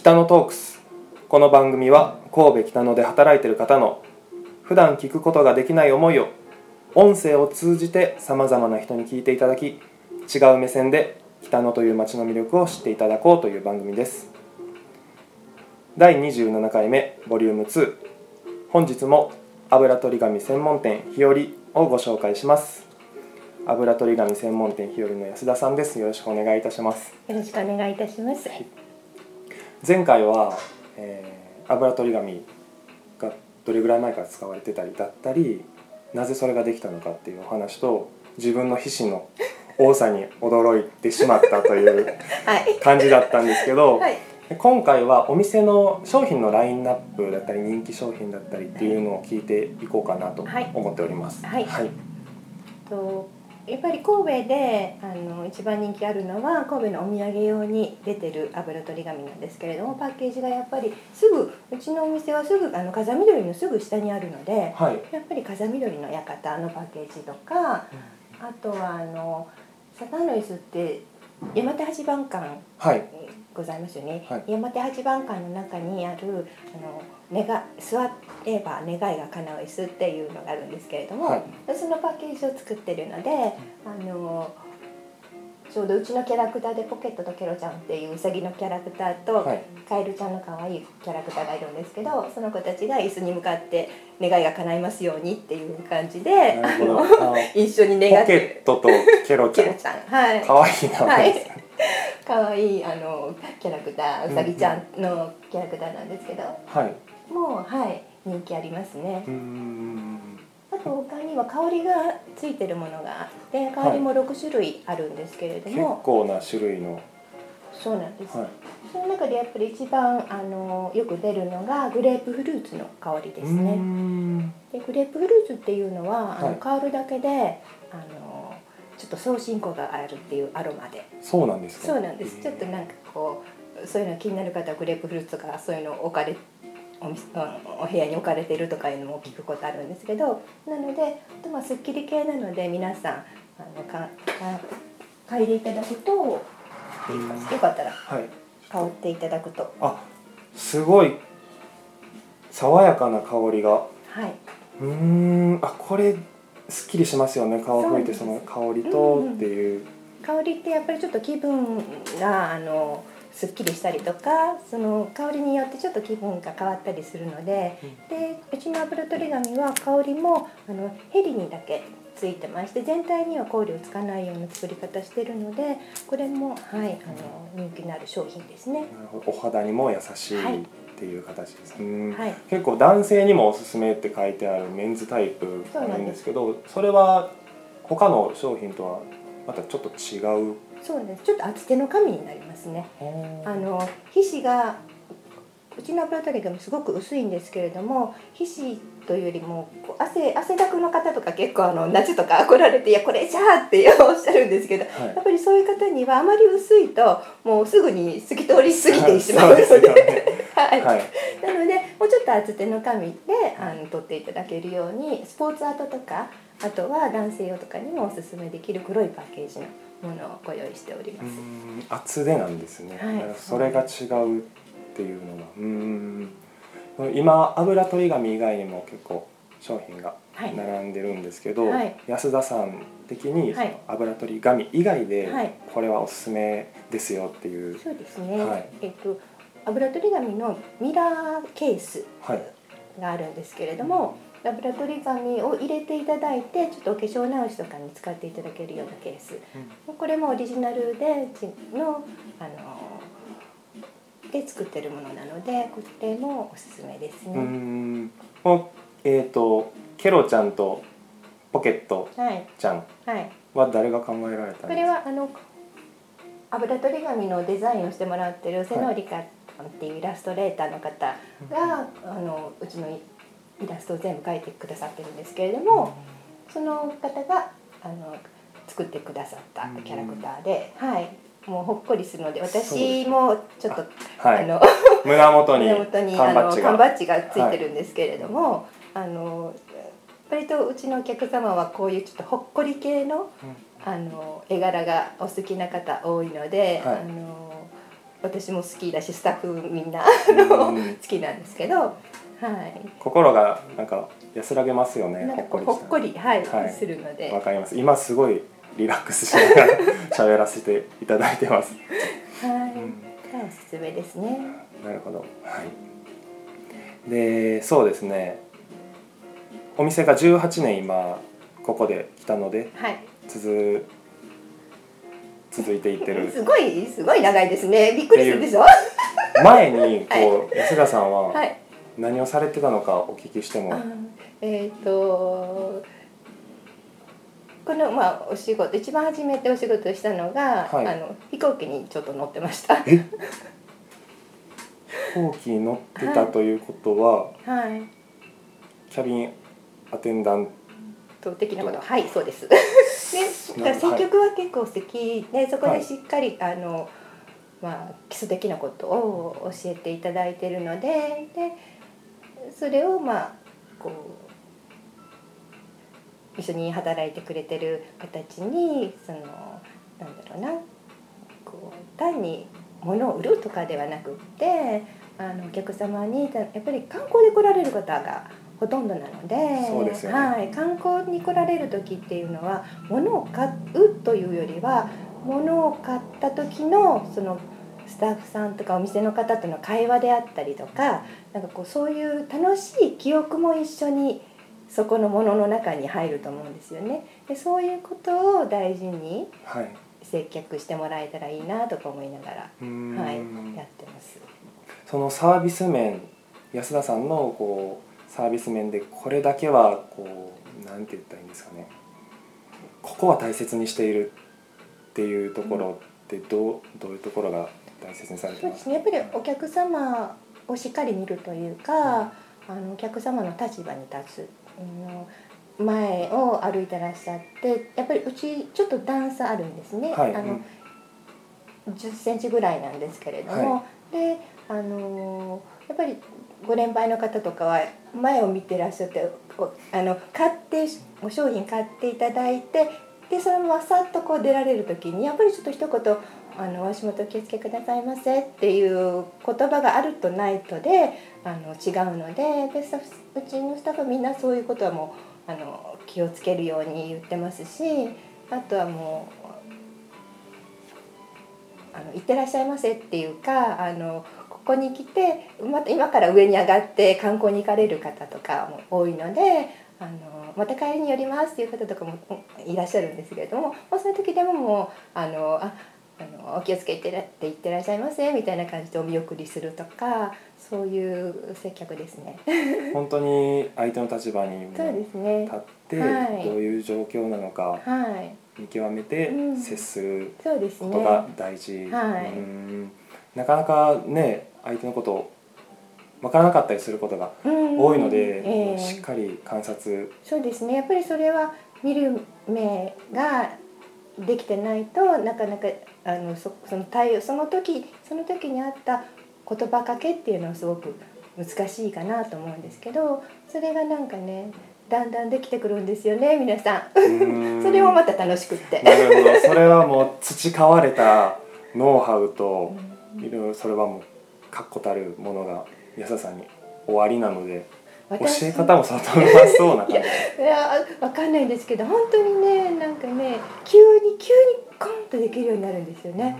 北野トークス。この番組は神戸北野で働いている方の普段聞くことができない思いを音声を通じてさまざまな人に聞いていただき違う目線で北野という街の魅力を知っていただこうという番組です。第27回目ボリューム2本日も油取り紙専門店日和をご紹介します。油取り紙専門店日和の安田さんです。よろしくお願いいたします。よろしくお願いいたします。前回は、えー油取り紙がどれぐらい前から使われてたりだったりなぜそれができたのかっていうお話と自分の皮脂の多さに驚いてしまったという はい。感じだったんですけど、はい。今回はお店の商品のラインナップだったり人気商品だったりっていうのを聞いていこうかなとはい思っております。はいとやっぱり神戸であの一番人気あるのは神戸のお土産用に出てる油取り紙なんですけれどもパッケージがやっぱりすぐうちのお店はすぐあの風見鶏のすぐ下にあるのではい、やっぱり風見鶏の館のパッケージとかあとはあのサタンの椅子って山手八番館はい、ございますよね、はい。山手八番館の中にあるあの願座れば願いが叶う椅子っていうのがあるんですけれども、はい。そのパッケージを作ってるので、あのちょうどうちのキャラクターでポケットとケロちゃんっていううさぎのキャラクターと、はいカエルちゃんの可愛いキャラクターがいるんですけどその子たちが椅子に向かって願いが叶いますようにっていう感じで。あの一緒にポ願ってケットとケロちゃんちゃんはい可愛い名前ですね。可愛いあのキャラクターうさぎちゃんのキャラクターなんですけど、はい。もうはい人気ありますねうーん。他には香りがついてるものがあって香りも6種類あるんですけれど結も、構な種類の。そうなんです、はい。その中でやっぱり一番あのよく出るのがグレープフルーツの香りですねんでグレープフルーツっていうのは、あはいの香るだけであのちょっと送信効果があるっていうアロマでそうなんですか。そうなんです。ちょっとなんかこうそういうの気になる方はグレープフルーツとかそういうの置かれお部屋に置かれてるとかいうのも聞くことあるんですけど、なのであとまあすっきり系なので皆さんあのかか嗅いでいただくとようんかったらはい。香っていただくとあ、すごい。爽やかな香りが。はい。うーん。あ、これ。すっきりしますよね。顔を吹いて、その香りとっていう。香りってやっぱりちょっと気分があのすっきりしたりとかその香りによってちょっと気分が変わったりするので、でうちの油取り紙は香りもあのヘリにだけついてまして全体には香料をつかないような作り方してるのでこれもはいあの人気のある商品ですね。お肌にも優しはい。いっていう形です。うんはい。結構男性にもおすすめって書いてあるメンズタイプあるんですけどそれは他の商品とはまたちょっと違うそうですちょっと厚手の紙になりますね。あの皮脂がうちの油取り紙すごく薄いんですけれども皮脂というよりも汗汗だくの方とか結構あの夏とか来られて「いやこれじゃあ」っておっしゃるんですけどはい。やっぱりそういう方にはあまり薄いともうすぐに透き通り過ぎてしまうので。はい。なのでもうちょっと厚手の紙であの取っていただけるようにスポーツアートとかあとは男性用とかにもおすすめできる黒いパッケージのものをご用意しておりうます。ん厚手なんですね、はい。それが違うっていうのが。うん。今油取り紙以外にも結構商品がはい。並んでるんですけど、はい。安田さん的に油取り紙以外ではい。これはおすすめですよっていう、そうですね、はい。えっと油取り紙のミラーケースはい。があるんですけれども油取り紙を入れていただいてちょっとお化粧直しとかに使っていただけるようなケース。これもオリジナルでちのあので作ってるものなのでこれもおすすめですうね。ん。このえっ、とケロちゃんとポケットはい。ちゃんはい。は誰が考えられたんですか？これはあの油取り紙のデザインをしてもらってる瀬能リカさんっていうイラストレーターの方が、あのうちのイラストを全部描いてくださってるんですけれども、その方があの作ってくださったキャラクターで、はい。もうほっこりするので私もちょっとはい。あの 胸元に胸元に缶バッジが。あの缶バッジがついてるんですけれども、あの割とうちのお客様はこういうちょっとほっこり系のあの絵柄がお好きな方多いので、はい。あの私も好きだしスタッフみんな好きなんですけど、はい。心がなんか安らげますよねほっこりほっこり、はいはい。するので、わかります。今すごいリラックスしながら 喋らせていただいてます、はい、うん。がおすすめですね。なるほど。はい。でそうですね。お店が18年今ここで来たのではい。続続いていってる。すごいすごい長いですね。びっくりするでしょ？前にこう 安田さんははい。何をされてたのかお聞きしても。あえっ、とこのまあお仕事一番初めてお仕事したのが、はい。あの飛行機にちょっと乗ってました。飛行機に乗ってたということは、はい。キャビンアテンダンと的なこと？はいそうです。でだから選曲は結構素敵でそこでしっかり、あのまあ基礎的なことを教えていただいているのででそれをまあこう一緒に働いてくれてる形にそのなんだろうなこう単に物を売るとかではなくってあのお客様にたやっぱり観光で来られる方がほとんどなのでね。はい、観光に来られる時っていうのは物を買うというよりは物を買った時のそのスタッフさんとかお店の方との会話であったりとかなんかこうそういう楽しい記憶も一緒にそこのものの中に入ると思うんですよね。でそういうことを大事にはい接客してもらえたらいいなとか思いながら、はい、やってます。そのサービス面安田さんのこうサービス面でこれだけはこうなんて言ったらいいんですかねここは大切にしているっていうところってどうどういうところが大切にされてまそうですすね。やっぱりお客様をしっかり見るというか、あのお客様の立場に立つ、うん、前を歩いてらっしゃってやっぱりうちちょっと段差あるんですね、はい。あの10センチぐらいなんですけれども、であのやっぱりご年配の方とかは前を見てらっしゃっておあの買ってお商品買っていただいてでそのままさっとこう出られる時にやっぱりちょっと一言あの「お足元お気をつけくださいませ」っていう言葉があるとないとであの違うのででスタッフうちのスタッフみんなそういうことはもうあの気をつけるように言ってますしあとはもうあの「いってらっしゃいませ」っていうかあのここに来てまた今から上に上がって観光に行かれる方とかも多いので。あのまた帰りに寄りますっていう方とかもいらっしゃるんですけれども、まあ、そういう時でももうあのああのお気をつけてらって言ってらっしゃいませみたいな感じでお見送りするとかそういう接客ですね。本当に相手の立場にもそうですね。立ってはい。どういう状況なのかはい。見極めてうん。接することが大事、はい。うーん。なかなかね相手のことを分からなかったりすることがうん。多いので、ええ。しっかり観察。そうですね。やっぱりそれは見る目ができてないとなかなかあのそその対応その時その時にあった言葉かけっていうのはすごく難しいかなと思うんですけどそれがなんかねだんだんできてくるんですよね皆さん。それもまた楽しくって。なるほどそれはもう培われたノウハウとうんいろいろそれはもう確固たるものが安田さんに終わりなので教私え方も相当うまそうな感じいやわかんないんですけど本当にねなんかね急に急にコンとできるようになるんですよね。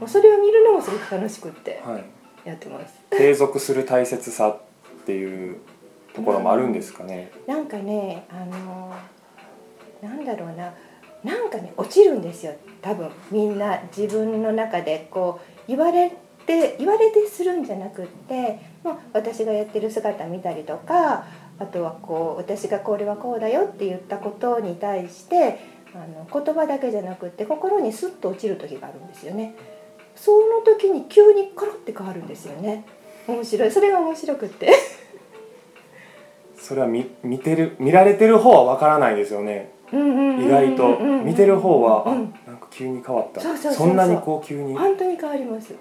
もうそれを見るのもすごく楽しくってはい、やってます。継続する大切さっていうところもあるんですかね。なんかねあのなんだろうななんかね落ちるんですよ多分みんな自分の中でこう言われて言われてするんじゃなくってもう私がやってる姿見たりとかあとはこう私がこれはこうだよって言ったことに対してあの言葉だけじゃなくって心にスッと落ちる時があるんですよね。その時に急にコロって変わるんですよね。面白いそれが面白くって。それは見見てる見られてる方はわからないですよね。意意外と見てる方は、あうんなんか急に変わった。そんなにこう急に。本当に変わります。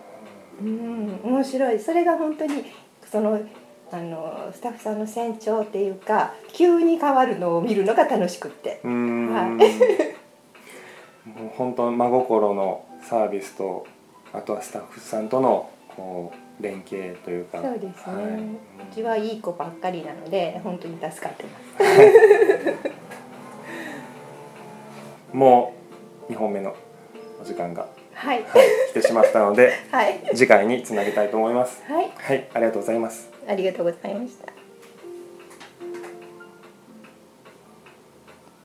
うん、面白い。それが本当にそのあのスタッフさんの船長っていうか急に変わるのを見るのが楽しくって。うーん。はいもう本当真心のサービスとあとはスタッフさんとのこう連携というかそうですね、はうちはいい子ばっかりなので本当に助かってますい、もう2本目のお時間が、はい。はい、来てしまったので はい。次回につなげたいと思います。はい。はいありがとうございます。ありがとうございました